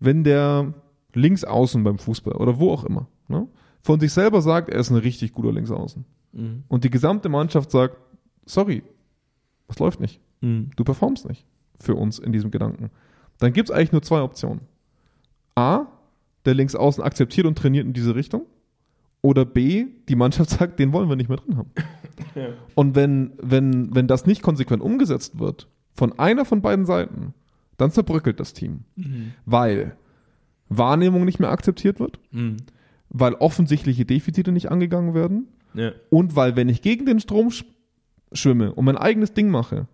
wenn der Linksaußen beim Fußball oder wo auch immer, ne, von sich selber sagt, er ist ein richtig guter Linksaußen. Mhm. Und die gesamte Mannschaft sagt, sorry, das läuft nicht. Mhm. Du performst nicht für uns in diesem Gedanken. Dann gibt es eigentlich nur zwei Optionen. A, der Linksaußen akzeptiert und trainiert in diese Richtung. Oder B, die Mannschaft sagt, den wollen wir nicht mehr drin haben. Und wenn, wenn, wenn das nicht konsequent umgesetzt wird, von einer von beiden Seiten, dann zerbröckelt das Team. Weil Wahrnehmung nicht mehr akzeptiert wird, Mhm. weil offensichtliche Defizite nicht angegangen werden Ja. und weil, wenn ich gegen den Strom sch schwimme und mein eigenes Ding mache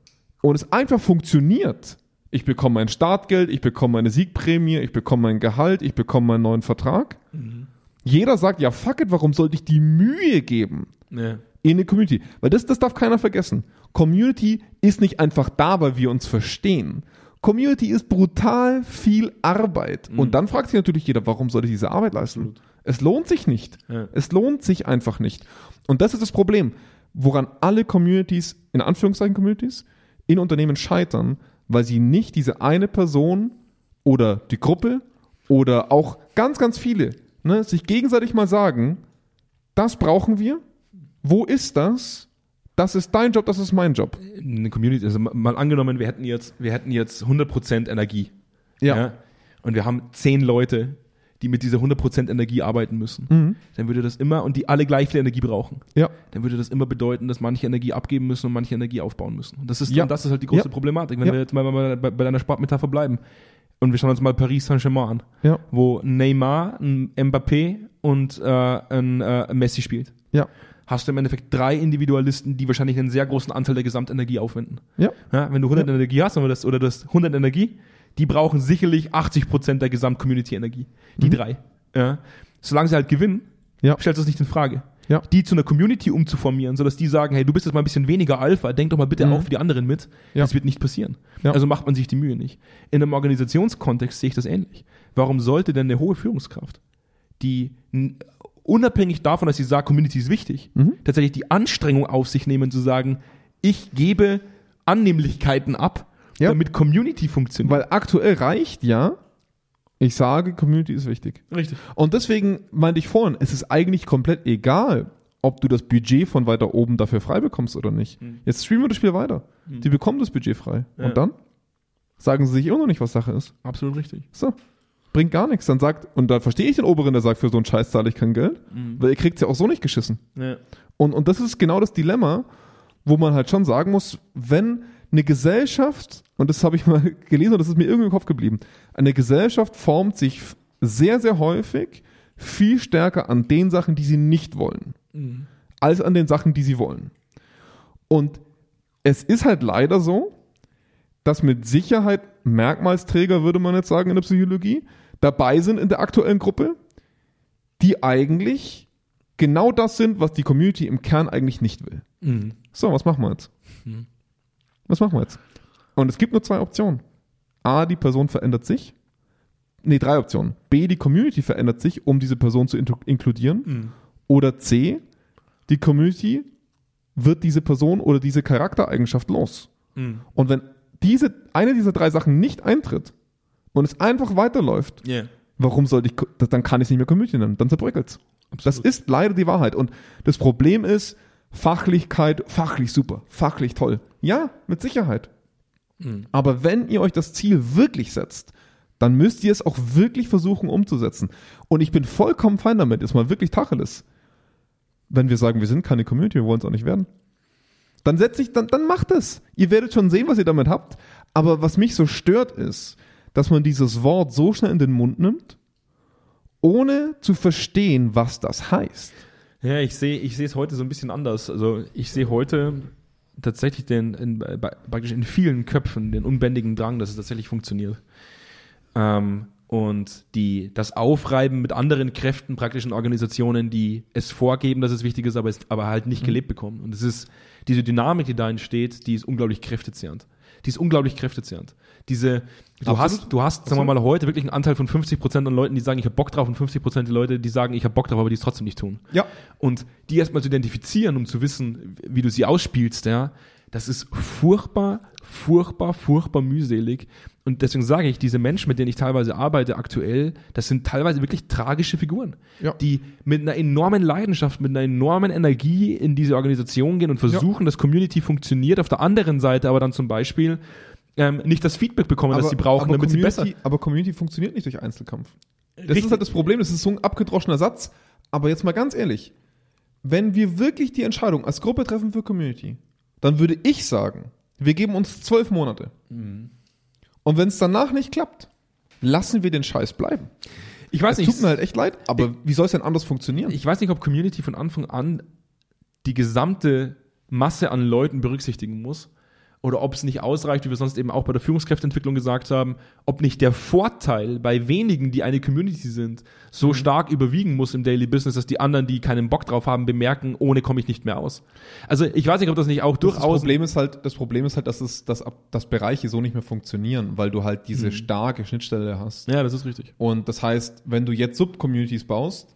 und es einfach funktioniert Ich bekomme mein Startgeld, ich bekomme meine Siegprämie, ich bekomme mein Gehalt, ich bekomme meinen neuen Vertrag. Jeder sagt, ja, fuck it, warum sollte ich die Mühe geben Ja. in eine Community? Weil das, das darf keiner vergessen. Community ist nicht einfach da, weil wir uns verstehen. Community ist brutal viel Arbeit. Und dann fragt sich natürlich jeder, warum soll ich diese Arbeit leisten? Es lohnt sich nicht. Ja. Es lohnt sich einfach nicht. Und das ist das Problem, woran alle Communities, in Anführungszeichen Communities, in Unternehmen scheitern, weil sie nicht diese eine Person oder die Gruppe oder auch ganz, ganz viele ne, sich gegenseitig mal sagen, das brauchen wir, wo ist das? Das ist dein Job, das ist mein Job. Eine Community, also mal angenommen, wir hätten jetzt, wir hätten jetzt 100% Energie. Und wir haben zehn Leute, die mit dieser 100% Energie arbeiten müssen. Dann würde das immer, und die alle gleich viel Energie brauchen. Ja. dann würde das immer bedeuten, dass manche Energie abgeben müssen und manche Energie aufbauen müssen. Und das ist, Ja. das ist halt die große Ja. Problematik, wenn Ja. wir jetzt mal bei, bei, bei deiner Sportmetapher bleiben. Und wir schauen uns mal Paris Saint-Germain an, Ja. wo Neymar, ein Mbappé und äh, ein äh, Messi spielt. Ja. Hast du im Endeffekt drei Individualisten, die wahrscheinlich einen sehr großen Anteil der Gesamtenergie aufwenden. Ja. Ja, wenn du 100 Energie hast oder das, oder das 100 Energie, die brauchen sicherlich 80% der Gesamt-Community-Energie. Die drei. Ja. Solange sie halt gewinnen, Mhm. Ja. stellst du das nicht in Frage. Ja. Die zu einer Community umzuformieren, sodass die sagen, hey, du bist jetzt mal ein bisschen weniger Alpha, denk doch mal bitte Mhm. auch für die anderen mit. Ja. Das wird nicht passieren. Ja. Also macht man sich die Mühe nicht. In einem Organisationskontext sehe ich das ähnlich. Warum sollte denn eine hohe Führungskraft, die unabhängig davon, dass sie sagt, Community ist wichtig, Mhm. tatsächlich die Anstrengung auf sich nehmen zu sagen, ich gebe Annehmlichkeiten ab, damit Community funktioniert. Weil aktuell reicht ja, ich sage, Community ist wichtig. Richtig. Und deswegen meinte ich vorhin, es ist eigentlich komplett egal, ob du das Budget von weiter oben dafür frei bekommst oder nicht. Jetzt streamen wir das Spiel weiter. Die bekommen das Budget frei. Ja. Und dann sagen sie sich immer noch nicht, was Sache ist. Absolut richtig. So. Bringt gar nichts. Dann sagt, und dann verstehe ich den Oberen, der sagt, für so einen Scheiß zahle ich kein Geld, weil ihr kriegt es ja auch so nicht geschissen. Ja. Und, und das ist genau das Dilemma, wo man halt schon sagen muss, wenn eine Gesellschaft, und das habe ich mal gelesen und das ist mir irgendwie im Kopf geblieben, eine Gesellschaft formt sich sehr, sehr häufig viel stärker an den Sachen, die sie nicht wollen, als an den Sachen, die sie wollen. Und es ist halt leider so, dass mit Sicherheit Merkmalsträger, würde man jetzt sagen in der Psychologie, dabei sind in der aktuellen Gruppe, die eigentlich genau das sind, was die Community im Kern eigentlich nicht will. Mhm. So, was machen wir jetzt? Was machen wir jetzt? Und es gibt nur zwei Optionen. A, die Person verändert sich. Nee, drei Optionen. B, die Community verändert sich, um diese Person zu inkludieren. Mhm. Oder C, die Community wird diese Person oder diese Charaktereigenschaft los. Mhm. Und wenn diese, eine dieser drei Sachen nicht eintritt und es einfach weiterläuft, Ja. warum sollte ich, dann kann ich es nicht mehr Community nennen, dann zerbröckelt's. Das ist leider die Wahrheit. Und das Problem ist, Fachlichkeit, fachlich super, fachlich toll. Ja, mit Sicherheit. Aber wenn ihr euch das Ziel wirklich setzt, dann müsst ihr es auch wirklich versuchen umzusetzen. Und ich bin vollkommen fein damit, ist mal wirklich Tacheles. Wenn wir sagen, wir sind keine Community, wir wollen es auch nicht werden. Dann setzt sich, dann, dann macht es. Ihr werdet schon sehen, was ihr damit habt. Aber was mich so stört ist, dass man dieses Wort so schnell in den Mund nimmt, ohne zu verstehen, was das heißt. Ja, ich sehe ich sehe es heute so ein bisschen anders. Also ich sehe heute tatsächlich den in, praktisch in vielen Köpfen den unbändigen Drang, dass es tatsächlich funktioniert. Ähm, und die, das Aufreiben mit anderen Kräften, praktischen Organisationen, die es vorgeben, dass es wichtig ist, aber, es, aber halt nicht gelebt bekommen. Und es ist diese Dynamik, die da entsteht, die ist unglaublich kräftezehrend. Die ist unglaublich kräftezehrend. Diese, du Absolut. hast, du hast, sagen wir mal, heute wirklich einen Anteil von 50 Prozent an Leuten, die sagen, ich habe Bock drauf, und 50 Prozent der Leute, die sagen, ich habe Bock drauf, aber die es trotzdem nicht tun. Ja. Und die erstmal zu identifizieren, um zu wissen, wie du sie ausspielst, ja, das ist furchtbar, furchtbar, furchtbar mühselig. Und deswegen sage ich, diese Menschen, mit denen ich teilweise arbeite aktuell, das sind teilweise wirklich tragische Figuren, Ja. die mit einer enormen Leidenschaft, mit einer enormen Energie in diese Organisation gehen und versuchen, dass Community funktioniert. Auf der anderen Seite aber dann zum Beispiel ähm, nicht das Feedback bekommen, das sie brauchen, damit sie besser. Aber Community funktioniert nicht durch Einzelkampf. Das Richtig. ist halt das Problem, das ist so ein abgedroschener Satz. Aber jetzt mal ganz ehrlich, wenn wir wirklich die Entscheidung als Gruppe treffen für Community, dann würde ich sagen, wir geben uns zwölf Monate. Mhm. Und wenn es danach nicht klappt, lassen wir den Scheiß bleiben. Ich weiß Es nicht, tut mir halt echt leid, aber wie soll es denn anders funktionieren? ich weiß nicht, ob Community von Anfang an die gesamte Masse an Leuten berücksichtigen muss oder ob es nicht ausreicht, wie wir sonst eben auch bei der Führungskräfteentwicklung gesagt haben, ob nicht der Vorteil bei wenigen, die eine Community sind, so Mhm. stark überwiegen muss im Daily Business, dass die anderen, die keinen Bock drauf haben, bemerken, ohne komme ich nicht mehr aus. Also ich weiß nicht, ob das nicht auch Das durchaus Problem ist halt, das Problem ist halt, dass es, dass, dass Bereiche so nicht mehr funktionieren, weil du halt diese starke Schnittstelle hast. Ja, das ist richtig. Und das heißt, wenn du jetzt Subcommunities baust,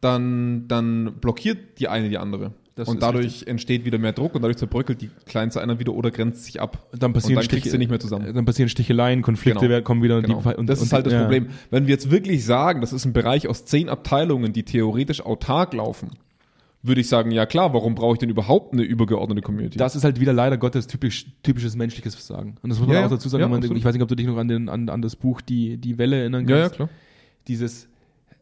dann, dann blockiert die eine die andere. Das und dadurch entsteht wieder mehr Druck und dadurch zerbröckelt die kleinste einer wieder oder grenzt sich ab. Dann passieren und dann Stiche- du nicht mehr zusammen. Dann passieren Sticheleien, Konflikte Genau. werden- kommen wieder und Genau. die und, das ist und, halt das ja. Problem. Wenn wir jetzt wirklich sagen, das ist ein Bereich aus zehn Abteilungen, die theoretisch autark laufen, würde ich sagen, ja klar, warum brauche ich denn überhaupt eine übergeordnete Community? Das ist halt wieder leider Gottes typisch, typisches menschliches Versagen. Und das muss man Ja, auch ja. dazu sagen, Ja, wenn man, ich weiß nicht, ob du dich noch an, den, an, an das Buch Die, die Welle erinnern ja, ja, kannst. klar. Dieses,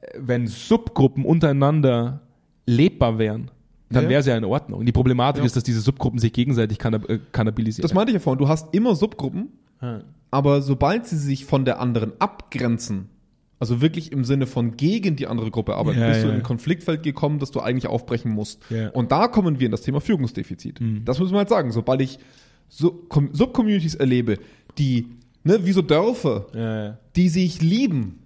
äh, wenn Subgruppen untereinander lebbar wären, dann Ja, wäre es ja in Ordnung. Die Problematik Ja. ist, dass diese Subgruppen sich gegenseitig kannab äh, kannabilisieren. Das meinte ich ja vorhin. Du hast immer Subgruppen, Ja. aber sobald sie sich von der anderen abgrenzen, also wirklich im Sinne von gegen die andere Gruppe arbeiten, Ja, bist du in ein Konfliktfeld gekommen, das du eigentlich aufbrechen musst. Ja. Und da kommen wir in das Thema Führungsdefizit. Mhm. Das müssen wir halt sagen. Sobald ich Subcommunities erlebe, die, ne, wie so Dörfer, Ja, ja. die sich lieben,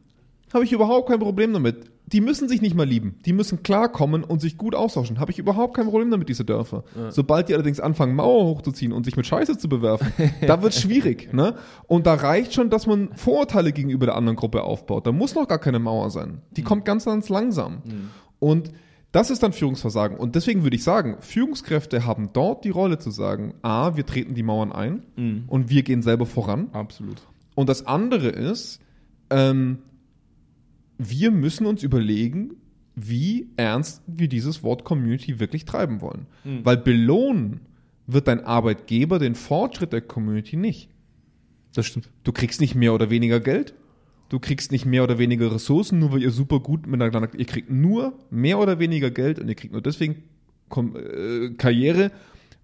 habe ich überhaupt kein Problem damit. Die müssen sich nicht mal lieben. Die müssen klarkommen und sich gut austauschen. Habe ich überhaupt kein Problem damit, diese Dörfer. Sobald die allerdings anfangen, Mauer hochzuziehen und sich mit Scheiße zu bewerfen, da wird schwierig. Ne? Und da reicht schon, dass man Vorurteile gegenüber der anderen Gruppe aufbaut. Da muss noch gar keine Mauer sein. Die kommt ganz, ganz langsam. Und das ist dann Führungsversagen. Und deswegen würde ich sagen, Führungskräfte haben dort die Rolle zu sagen, a, wir treten die Mauern ein und wir gehen selber voran. Absolut. Und das andere ist, ähm, wir müssen uns überlegen, wie ernst wir dieses Wort Community wirklich treiben wollen. Weil belohnen wird dein Arbeitgeber den Fortschritt der Community nicht. Das stimmt. Du kriegst nicht mehr oder weniger Geld. Du kriegst nicht mehr oder weniger Ressourcen, nur weil ihr super gut miteinander. Ihr kriegt nur mehr oder weniger Geld und ihr kriegt nur deswegen äh, Karriere,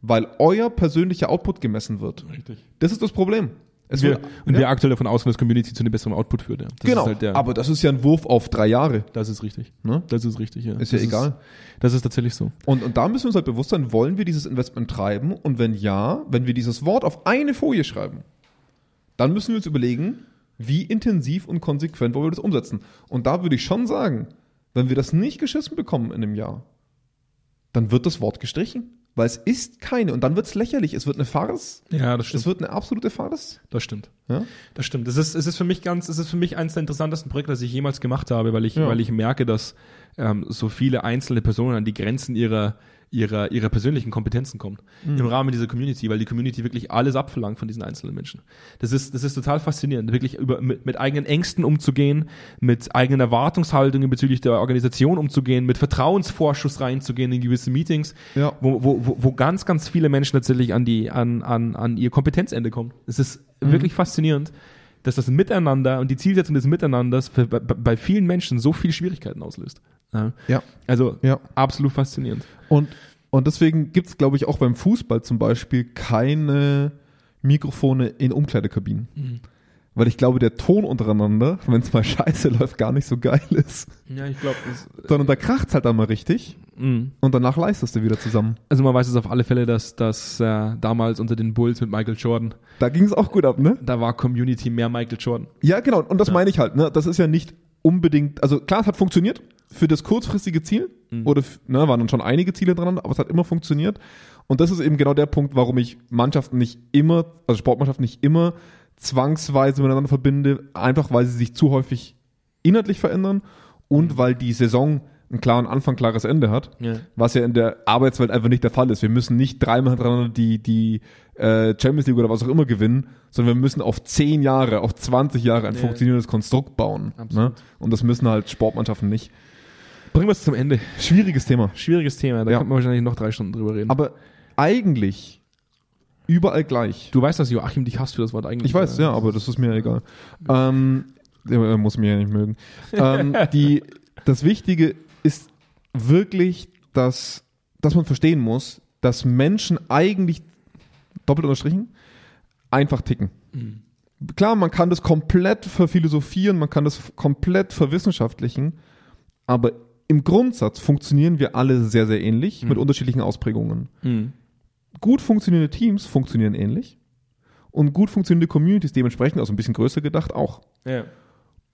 weil euer persönlicher Output gemessen wird. Richtig. Das ist das Problem. Es wir, wird- und ja. wir aktuell davon ausgehen, dass Community zu einem besseren Output führt. Ja. Genau, Ist halt der, aber das ist ja ein Wurf auf drei Jahre. das ist richtig. Ne? Das ist richtig, ja. Ist ja das egal. das ist tatsächlich so. Und, und da müssen wir uns halt bewusst sein, wollen wir dieses Investment treiben? Und wenn ja, wenn wir dieses Wort auf eine Folie schreiben, dann müssen wir uns überlegen, wie intensiv und konsequent wollen wir das umsetzen. Und da würde ich schon sagen, wenn wir das nicht geschissen bekommen in einem Jahr, dann wird das Wort gestrichen. Weil es ist keine. Und dann wird es lächerlich. Es wird eine Farce. Ja, das Es wird eine absolute Farce. Das stimmt. Ja? Das stimmt. Das ist, es ist für mich ganz, es ist für mich eines der interessantesten Projekte, das ich jemals gemacht habe, weil ich, Ja. weil ich merke, dass ähm, so viele einzelne Personen an die Grenzen ihrer, ihrer, ihrer persönlichen Kompetenzen kommen im Rahmen dieser Community, weil die Community wirklich alles abverlangt von diesen einzelnen Menschen. Das ist, das ist total faszinierend, wirklich über, mit, mit eigenen Ängsten umzugehen, mit eigenen Erwartungshaltungen bezüglich der Organisation umzugehen, mit Vertrauensvorschuss reinzugehen in gewisse Meetings, Ja. wo, wo, wo, wo ganz, ganz viele Menschen tatsächlich an die, an, an, an ihr Kompetenzende kommen. Es ist Mhm. wirklich faszinierend, dass das Miteinander und die Zielsetzung des Miteinanders bei vielen Menschen so viele Schwierigkeiten auslöst. Ja. Ja. Also Ja. absolut faszinierend. Und, und deswegen gibt es, glaube ich, auch beim Fußball zum Beispiel keine Mikrofone in Umkleidekabinen. Weil ich glaube, der Ton untereinander, wenn es mal scheiße läuft, gar nicht so geil ist. Ja, ich glaube, Sondern da kracht's halt einmal richtig und danach leistest du wieder zusammen. also man weiß es auf alle Fälle, dass, dass äh, damals unter den Bulls mit Michael Jordan, Da ging es auch gut ab, ne? da war Community mehr Michael Jordan. Ja, genau. Und das meine ich halt. Ne? Das ist ja nicht unbedingt, also klar, es hat funktioniert für das kurzfristige Ziel. Oder f- ne, waren dann schon einige Ziele dran, aber es hat immer funktioniert. Und das ist eben genau der Punkt, warum ich Mannschaften nicht immer, also Sportmannschaften nicht immer zwangsweise miteinander verbinde, einfach weil sie sich zu häufig inhaltlich verändern und weil die Saison einen klaren Anfang, klares Ende hat, Ja. was ja in der Arbeitswelt einfach nicht der Fall ist. Wir müssen nicht dreimal hintereinander die, die äh, Champions League oder was auch immer gewinnen, sondern wir müssen auf zehn Jahre, auf 20 Jahre ein Ja. funktionierendes Konstrukt bauen. Ne? Und das müssen halt Sportmannschaften nicht. Bringen wir es zum Ende. Schwieriges Thema. Schwieriges Thema, da Ja. könnte man wahrscheinlich noch drei Stunden drüber reden. Aber eigentlich überall gleich. du weißt, dass Joachim dich hasst für das Wort eigentlich. Ich weiß, ja, aber das ist mir egal. Ähm, er muss mich ja nicht mögen. ähm, die, das Wichtige ist wirklich, dass, dass man verstehen muss, dass Menschen eigentlich, doppelt unterstrichen, einfach ticken. Klar, man kann das komplett verphilosophieren, man kann das komplett verwissenschaftlichen, aber im Grundsatz funktionieren wir alle sehr, sehr ähnlich mit unterschiedlichen Ausprägungen. Mhm. Gut funktionierende Teams funktionieren ähnlich. und gut funktionierende Communities dementsprechend, also ein bisschen größer gedacht, auch. Ja.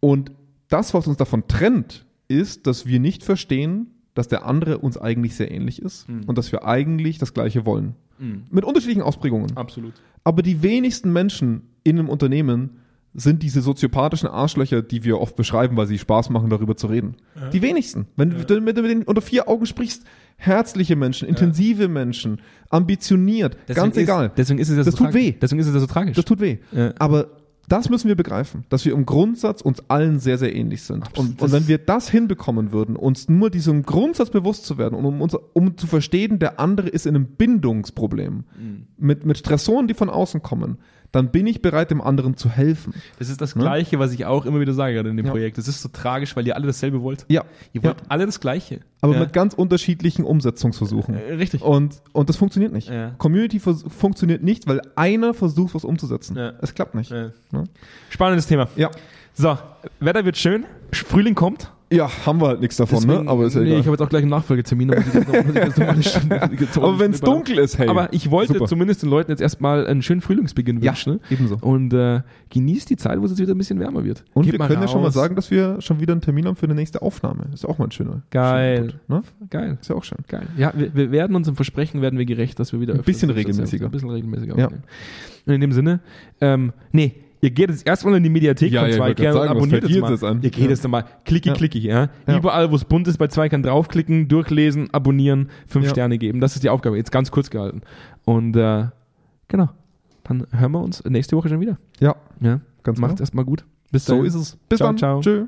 Und das, was uns davon trennt, ist, dass wir nicht verstehen, dass der andere uns eigentlich sehr ähnlich ist Mhm. und dass wir eigentlich das Gleiche wollen. Mhm. Mit unterschiedlichen Ausprägungen. Absolut. Aber die wenigsten Menschen in einem Unternehmen sind diese soziopathischen Arschlöcher, die wir oft beschreiben, weil sie Spaß machen, darüber zu reden. Die wenigsten. Wenn du mit, denen unter vier Augen sprichst, herzliche Menschen, intensive Menschen, ambitioniert, ganz ist, egal. Deswegen ist es ja Das so tut weh. Deswegen ist es ja so tragisch. Das tut weh. Ja. Aber das müssen wir begreifen, dass wir im Grundsatz uns allen sehr, sehr ähnlich sind. Und, Das- und wenn wir das hinbekommen würden, uns nur diesem Grundsatz bewusst zu werden und um, uns, um zu verstehen, der andere ist in einem Bindungsproblem Mhm. mit, mit Stressoren, die von außen kommen, dann bin ich bereit, dem anderen zu helfen. Das ist das Ne? Gleiche, was ich auch immer wieder sage gerade in dem Ja. Projekt. Das ist so tragisch, weil ihr alle dasselbe wollt. Ja, Ihr wollt ja. alle das Gleiche. aber ja. mit ganz unterschiedlichen Umsetzungsversuchen. Äh, richtig. Und, und das funktioniert nicht. Community funktioniert nicht, weil einer versucht, was umzusetzen. Ja. Es klappt nicht. Ne? Spannendes Thema. Ja. So, Wetter wird schön. Frühling kommt. Ja, haben wir halt nichts davon, Deswegen- ne? aber ist ja nee, egal. ich habe jetzt auch gleich einen Nachfolgetermin. aber eine wenn es dunkel ist, hey. Aber ich wollte Super. zumindest den Leuten jetzt erstmal einen schönen Frühlingsbeginn Ja, wünschen. ebenso. Und äh, genießt die Zeit, wo es jetzt wieder ein bisschen wärmer wird. Und Geht wir können ja schon mal raus. sagen, dass wir schon wieder einen Termin haben für eine nächste Aufnahme. Ist auch mal ein schöner. Geil. schöner Punkt, Ne? Geil. Ist ja auch schön. Geil. Ja, wir, wir werden unserem Versprechen werden wir gerecht, dass wir wieder Ein bisschen regelmäßiger. Ein bisschen regelmäßiger Ja. aufnehmen. Und in dem Sinne, ähm, nee, ihr geht jetzt erstmal in die Mediathek Ja, von ja, Zweikern und sagen, was abonniert dir mal. jetzt an? Ihr geht Ja. jetzt mal klicki klicki, ja? Überall, wo es bunt ist, bei Zweikern draufklicken, durchlesen, abonnieren, fünf. Sterne geben. Das ist die Aufgabe. Jetzt ganz kurz gehalten. Und äh, genau, dann hören wir uns nächste Woche schon wieder. Ja, Ja, ganz macht's genau. erstmal gut. Bis So dahin. ist es. Bis Ciao, dann. ciao. Tschö.